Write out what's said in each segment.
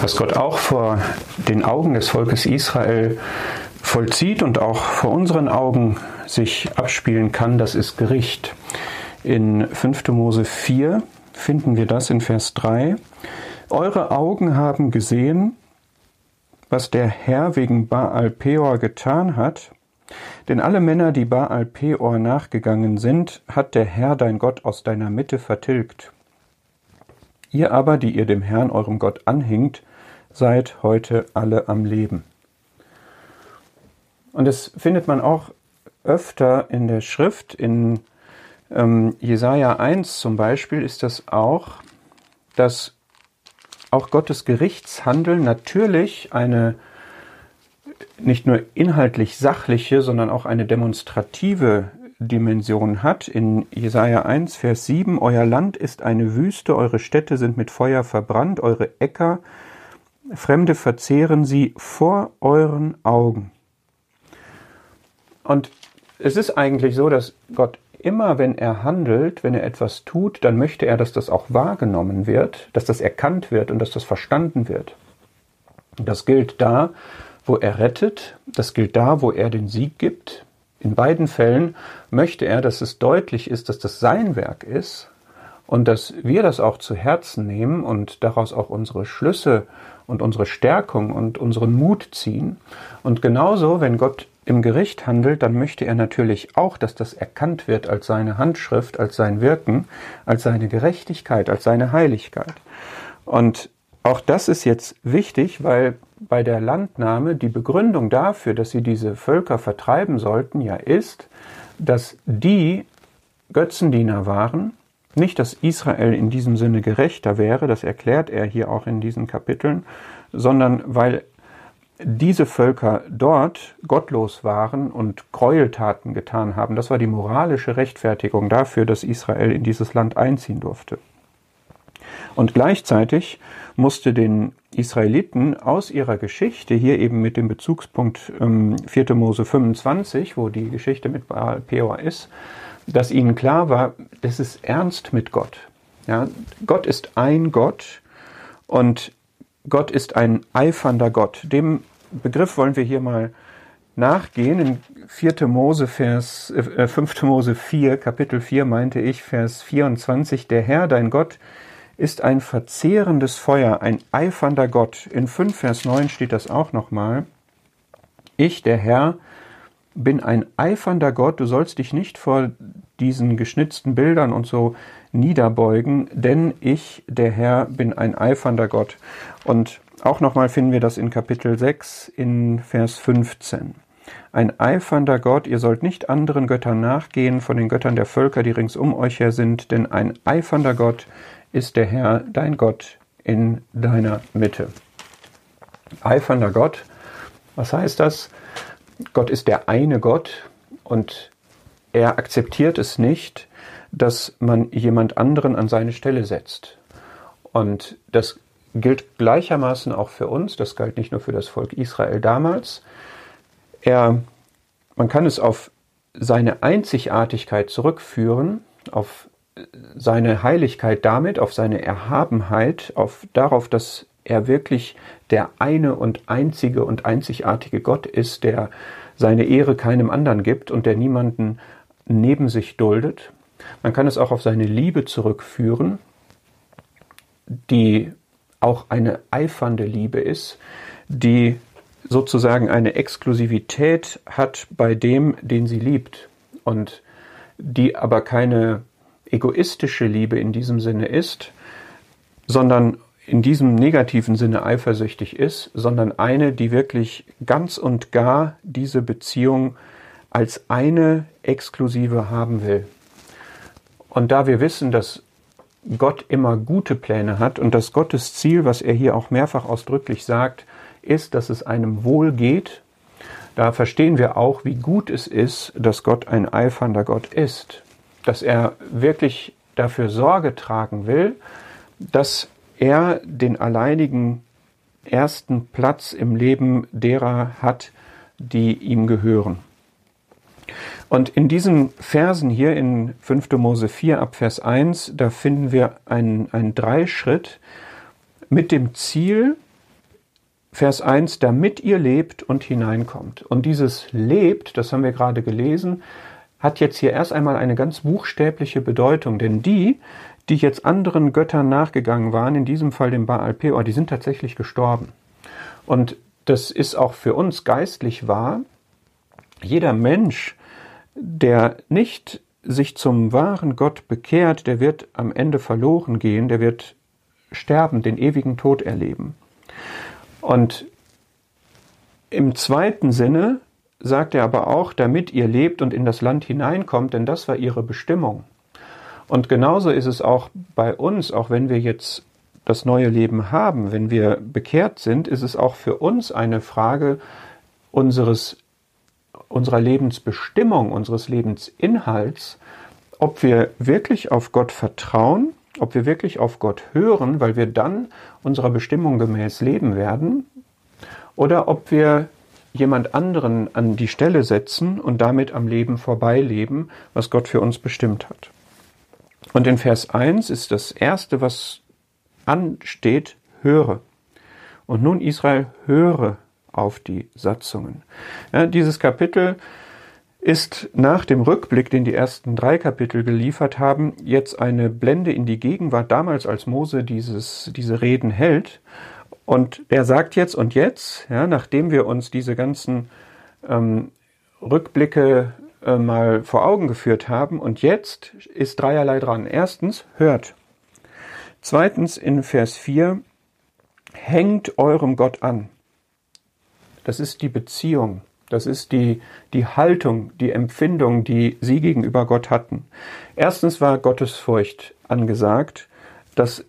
Was Gott auch vor den Augen des Volkes Israel vollzieht und auch vor unseren Augen sich abspielen kann, das ist Gericht. In 5. Mose 4 finden wir das in Vers 3. Eure Augen haben gesehen, was der Herr wegen Baal Peor getan hat, denn alle Männer, die Baal Peor nachgegangen sind, hat der Herr dein Gott aus deiner Mitte vertilgt. Ihr aber, die ihr dem Herrn eurem Gott anhingt, seid heute alle am Leben. Und das findet man auch öfter in der Schrift. In ähm, Jesaja 1 zum Beispiel ist das auch, dass auch Gottes Gerichtshandeln natürlich eine nicht nur inhaltlich sachliche, sondern auch eine demonstrative Dimension hat. In Jesaja 1, Vers 7, Euer Land ist eine Wüste, eure Städte sind mit Feuer verbrannt, eure Äcker, Fremde verzehren sie vor euren Augen. Und es ist eigentlich so, dass Gott immer, wenn er handelt, wenn er etwas tut, dann möchte er, dass das auch wahrgenommen wird, dass das erkannt wird und dass das verstanden wird. Das gilt da, wo er rettet, das gilt da, wo er den Sieg gibt. In beiden Fällen möchte er, dass es deutlich ist, dass das sein Werk ist und dass wir das auch zu Herzen nehmen und daraus auch unsere Schlüsse und unsere Stärkung und unseren Mut ziehen. Und genauso, wenn Gott im Gericht handelt, dann möchte er natürlich auch, dass das erkannt wird als seine Handschrift, als sein Wirken, als seine Gerechtigkeit, als seine Heiligkeit. Und auch das ist jetzt wichtig, weil bei der Landnahme die Begründung dafür, dass sie diese Völker vertreiben sollten, ja ist, dass die Götzendiener waren, nicht, dass Israel in diesem Sinne gerechter wäre, das erklärt er hier auch in diesen Kapiteln, sondern weil diese Völker dort gottlos waren und Gräueltaten getan haben. Das war die moralische Rechtfertigung dafür, dass Israel in dieses Land einziehen durfte. Und gleichzeitig musste den Israeliten aus ihrer Geschichte, hier eben mit dem Bezugspunkt ähm, 4. Mose 25, wo die Geschichte mit Baal Peor ist, dass ihnen klar war, das ist ernst mit Gott. Ja, Gott ist ein Gott und Gott ist ein eifernder Gott. Dem Begriff wollen wir hier mal nachgehen. In 4. Mose, Vers, äh, 5. Mose 4, Kapitel 4 meinte ich, Vers 24, der Herr, dein Gott, ist ein verzehrendes Feuer, ein eifernder Gott. In 5 Vers 9 steht das auch nochmal. Ich, der Herr, bin ein eifernder Gott, du sollst dich nicht vor diesen geschnitzten Bildern und so niederbeugen, denn ich, der Herr, bin ein eifernder Gott. Und auch nochmal finden wir das in Kapitel 6 in Vers 15. Ein eifernder Gott, ihr sollt nicht anderen Göttern nachgehen von den Göttern der Völker, die rings um euch her sind, denn ein eifernder Gott ist der Herr, dein Gott, in deiner Mitte. Eifernder Gott, was heißt das? Gott ist der eine Gott und er akzeptiert es nicht, dass man jemand anderen an seine Stelle setzt. Und das gilt gleichermaßen auch für uns, das galt nicht nur für das Volk Israel damals. Er, man kann es auf seine Einzigartigkeit zurückführen, auf seine Heiligkeit damit, auf seine Erhabenheit, auf darauf, dass er wirklich der eine und einzige und einzigartige Gott ist, der seine Ehre keinem anderen gibt und der niemanden neben sich duldet. Man kann es auch auf seine Liebe zurückführen, die auch eine eifernde Liebe ist, die sozusagen eine Exklusivität hat bei dem, den sie liebt und die aber keine egoistische Liebe in diesem Sinne ist, sondern in diesem negativen Sinne eifersüchtig ist, sondern eine, die wirklich ganz und gar diese Beziehung als eine exklusive haben will. Und da wir wissen, dass Gott immer gute Pläne hat und dass Gottes Ziel, was er hier auch mehrfach ausdrücklich sagt, ist, dass es einem wohl geht, da verstehen wir auch, wie gut es ist, dass Gott ein eifernder Gott ist, dass er wirklich dafür Sorge tragen will, dass er den alleinigen ersten Platz im Leben derer hat, die ihm gehören. Und in diesen Versen hier in 5. Mose 4 ab Vers 1, da finden wir einen, einen Dreischritt mit dem Ziel, Vers 1, damit ihr lebt und hineinkommt. Und dieses lebt, das haben wir gerade gelesen, hat jetzt hier erst einmal eine ganz buchstäbliche Bedeutung, denn die, die jetzt anderen Göttern nachgegangen waren, in diesem Fall dem Baal Peor, die sind tatsächlich gestorben. Und das ist auch für uns geistlich wahr. Jeder Mensch, der nicht sich zum wahren Gott bekehrt, der wird am Ende verloren gehen, der wird sterben, den ewigen Tod erleben. Und im zweiten Sinne sagt er aber auch, damit ihr lebt und in das Land hineinkommt, denn das war ihre Bestimmung. Und genauso ist es auch bei uns, auch wenn wir jetzt das neue Leben haben, wenn wir bekehrt sind, ist es auch für uns eine Frage unseres, unserer Lebensbestimmung, unseres Lebensinhalts, ob wir wirklich auf Gott vertrauen, ob wir wirklich auf Gott hören, weil wir dann unserer Bestimmung gemäß leben werden, oder ob wir jemand anderen an die Stelle setzen und damit am Leben vorbeileben, was Gott für uns bestimmt hat. Und in Vers 1 ist das Erste, was ansteht, höre. Und nun Israel, höre auf die Satzungen. Ja, dieses Kapitel ist nach dem Rückblick, den die ersten drei Kapitel geliefert haben, jetzt eine Blende in die Gegenwart, damals als Mose dieses, diese Reden hält. Und er sagt jetzt und jetzt, ja, nachdem wir uns diese ganzen ähm, Rückblicke äh, mal vor Augen geführt haben, und jetzt ist dreierlei dran. Erstens, hört. Zweitens in Vers 4, hängt eurem Gott an. Das ist die Beziehung. Das ist die, die Haltung, die Empfindung, die sie gegenüber Gott hatten. Erstens war Gottesfurcht angesagt. Das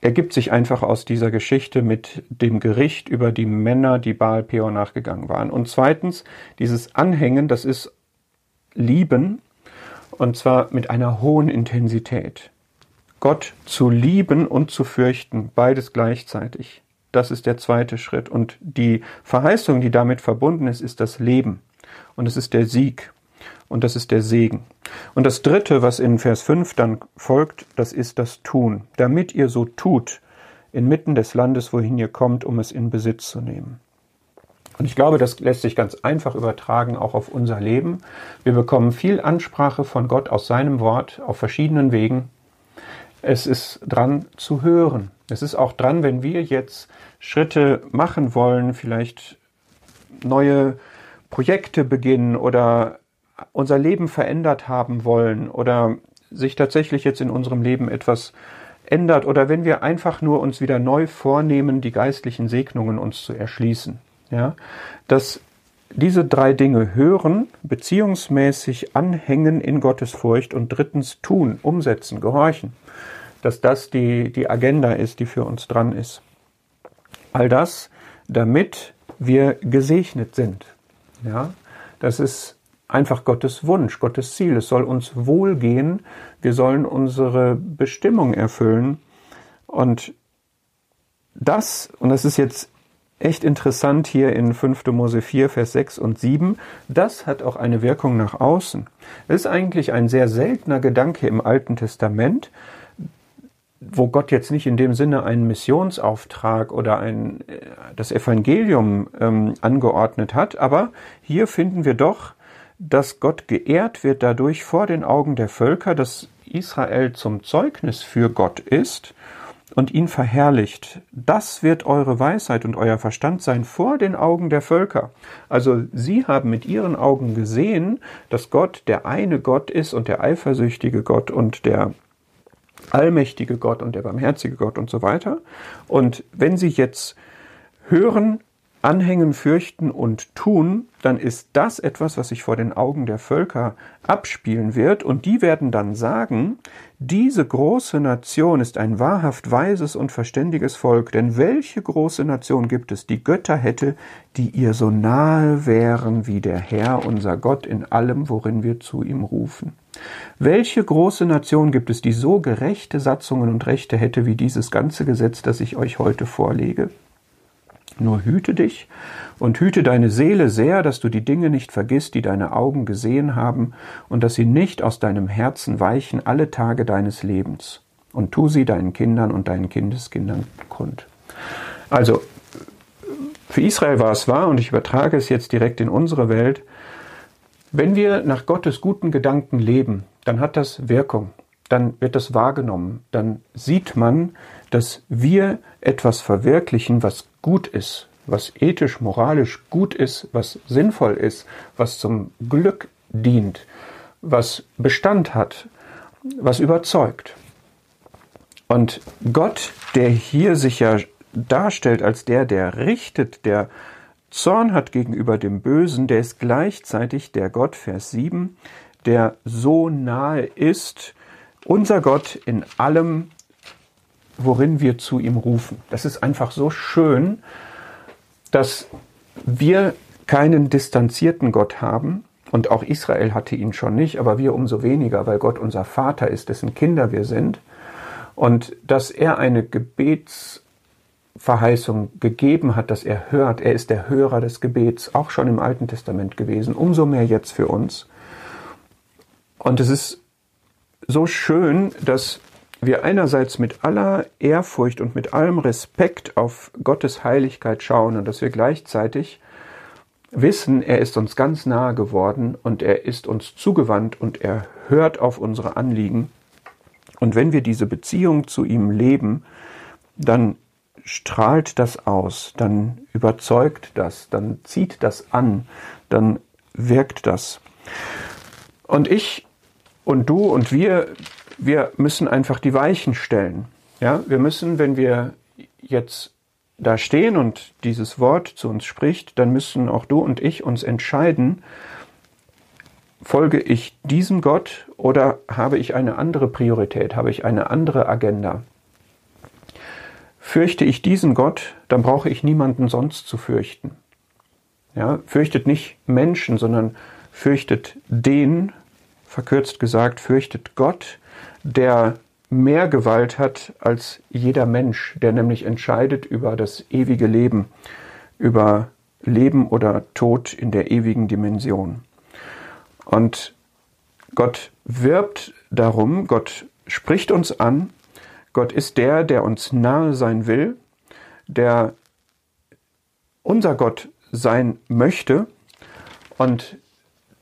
ergibt sich einfach aus dieser Geschichte mit dem Gericht über die Männer, die Baal Peor nachgegangen waren. Und zweitens, dieses Anhängen, das ist Lieben, und zwar mit einer hohen Intensität. Gott zu lieben und zu fürchten, beides gleichzeitig. Das ist der zweite Schritt. Und die Verheißung, die damit verbunden ist, ist das Leben. Und es ist der Sieg. Und das ist der Segen. Und das dritte, was in Vers 5 dann folgt, das ist das Tun. Damit ihr so tut, inmitten des Landes, wohin ihr kommt, um es in Besitz zu nehmen. Und ich glaube, das lässt sich ganz einfach übertragen auch auf unser Leben. Wir bekommen viel Ansprache von Gott aus seinem Wort auf verschiedenen Wegen. Es ist dran zu hören. Es ist auch dran, wenn wir jetzt Schritte machen wollen, vielleicht neue Projekte beginnen oder unser Leben verändert haben wollen oder sich tatsächlich jetzt in unserem Leben etwas ändert oder wenn wir einfach nur uns wieder neu vornehmen, die geistlichen Segnungen uns zu erschließen. Ja, dass diese drei Dinge hören, beziehungsmäßig anhängen in Gottes Furcht und drittens tun, umsetzen, gehorchen, dass das die, die Agenda ist, die für uns dran ist. All das, damit wir gesegnet sind. Ja, das ist einfach Gottes Wunsch, Gottes Ziel. Es soll uns wohlgehen. Wir sollen unsere Bestimmung erfüllen. Und das, und das ist jetzt echt interessant hier in 5. Mose 4, Vers 6 und 7, das hat auch eine Wirkung nach außen. Das ist eigentlich ein sehr seltener Gedanke im Alten Testament, wo Gott jetzt nicht in dem Sinne einen Missionsauftrag oder ein, äh, das Evangelium ähm, angeordnet hat, aber hier finden wir doch, dass Gott geehrt wird dadurch vor den Augen der Völker, dass Israel zum Zeugnis für Gott ist und ihn verherrlicht. Das wird eure Weisheit und euer Verstand sein vor den Augen der Völker. Also sie haben mit ihren Augen gesehen, dass Gott der eine Gott ist und der eifersüchtige Gott und der allmächtige Gott und der barmherzige Gott und so weiter. Und wenn sie jetzt hören, anhängen, fürchten und tun, dann ist das etwas, was sich vor den Augen der Völker abspielen wird, und die werden dann sagen, diese große Nation ist ein wahrhaft weises und verständiges Volk, denn welche große Nation gibt es, die Götter hätte, die ihr so nahe wären wie der Herr, unser Gott, in allem, worin wir zu ihm rufen? Welche große Nation gibt es, die so gerechte Satzungen und Rechte hätte wie dieses ganze Gesetz, das ich euch heute vorlege? Nur hüte dich und hüte deine Seele sehr, dass du die Dinge nicht vergisst, die deine Augen gesehen haben, und dass sie nicht aus deinem Herzen weichen alle Tage deines Lebens. Und tu sie deinen Kindern und deinen Kindeskindern kund. Also, Für Israel war es wahr, und ich übertrage es jetzt direkt in unsere Welt, wenn wir nach Gottes guten Gedanken leben, dann hat das Wirkung, dann wird das wahrgenommen, dann sieht man, dass wir etwas verwirklichen, was gut ist, was ethisch, moralisch gut ist, was sinnvoll ist, was zum Glück dient, was Bestand hat, was überzeugt. Und Gott, der hier sich ja darstellt als der, der richtet, der Zorn hat gegenüber dem Bösen, der ist gleichzeitig der Gott, Vers 7, der so nahe ist, unser Gott in allem, worin wir zu ihm rufen. Das ist einfach so schön, dass wir keinen distanzierten Gott haben, und auch Israel hatte ihn schon nicht, aber wir umso weniger, weil Gott unser Vater ist, dessen Kinder wir sind, und dass er eine Gebetsverheißung gegeben hat, dass er hört, er ist der Hörer des Gebets, auch schon im Alten Testament gewesen, umso mehr jetzt für uns. Und es ist so schön, dass wir einerseits mit aller Ehrfurcht und mit allem Respekt auf Gottes Heiligkeit schauen und dass wir gleichzeitig wissen, er ist uns ganz nahe geworden und er ist uns zugewandt und er hört auf unsere Anliegen. Und wenn wir diese Beziehung zu ihm leben, dann strahlt das aus, dann überzeugt das, dann zieht das an, dann wirkt das. Und ich und du und wir, wir müssen einfach die Weichen stellen. Ja, wir müssen, wenn wir jetzt da stehen und dieses Wort zu uns spricht, dann müssen auch du und ich uns entscheiden, folge ich diesem Gott oder habe ich eine andere Priorität, habe ich eine andere Agenda? Fürchte ich diesen Gott, dann brauche ich niemanden sonst zu fürchten. Ja, fürchtet nicht Menschen, sondern fürchtet den, verkürzt gesagt, fürchtet Gott, der mehr Gewalt hat als jeder Mensch, der nämlich entscheidet über das ewige Leben, über Leben oder Tod in der ewigen Dimension. Und Gott wirbt darum, Gott spricht uns an, Gott ist der, der uns nahe sein will, der unser Gott sein möchte und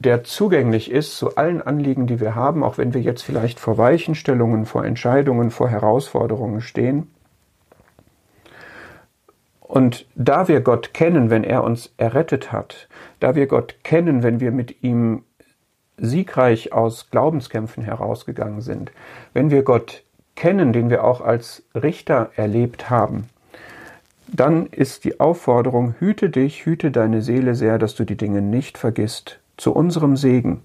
der zugänglich ist zu allen Anliegen, die wir haben, auch wenn wir jetzt vielleicht vor Weichenstellungen, vor Entscheidungen, vor Herausforderungen stehen. Und da wir Gott kennen, wenn er uns errettet hat, da wir Gott kennen, wenn wir mit ihm siegreich aus Glaubenskämpfen herausgegangen sind, wenn wir Gott kennen, den wir auch als Richter erlebt haben, dann ist die Aufforderung, hüte dich, hüte deine Seele sehr, dass du die Dinge nicht vergisst, zu unserem Segen,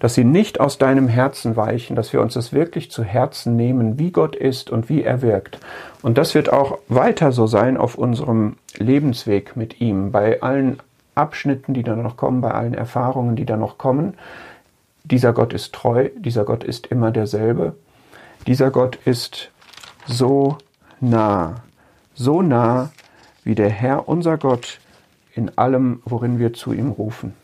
dass sie nicht aus deinem Herzen weichen, dass wir uns das wirklich zu Herzen nehmen, wie Gott ist und wie er wirkt. Und das wird auch weiter so sein auf unserem Lebensweg mit ihm, bei allen Abschnitten, die da noch kommen, bei allen Erfahrungen, die da noch kommen. Dieser Gott ist treu, dieser Gott ist immer derselbe. Dieser Gott ist so nah, so nah wie der Herr unser Gott in allem, worin wir zu ihm rufen.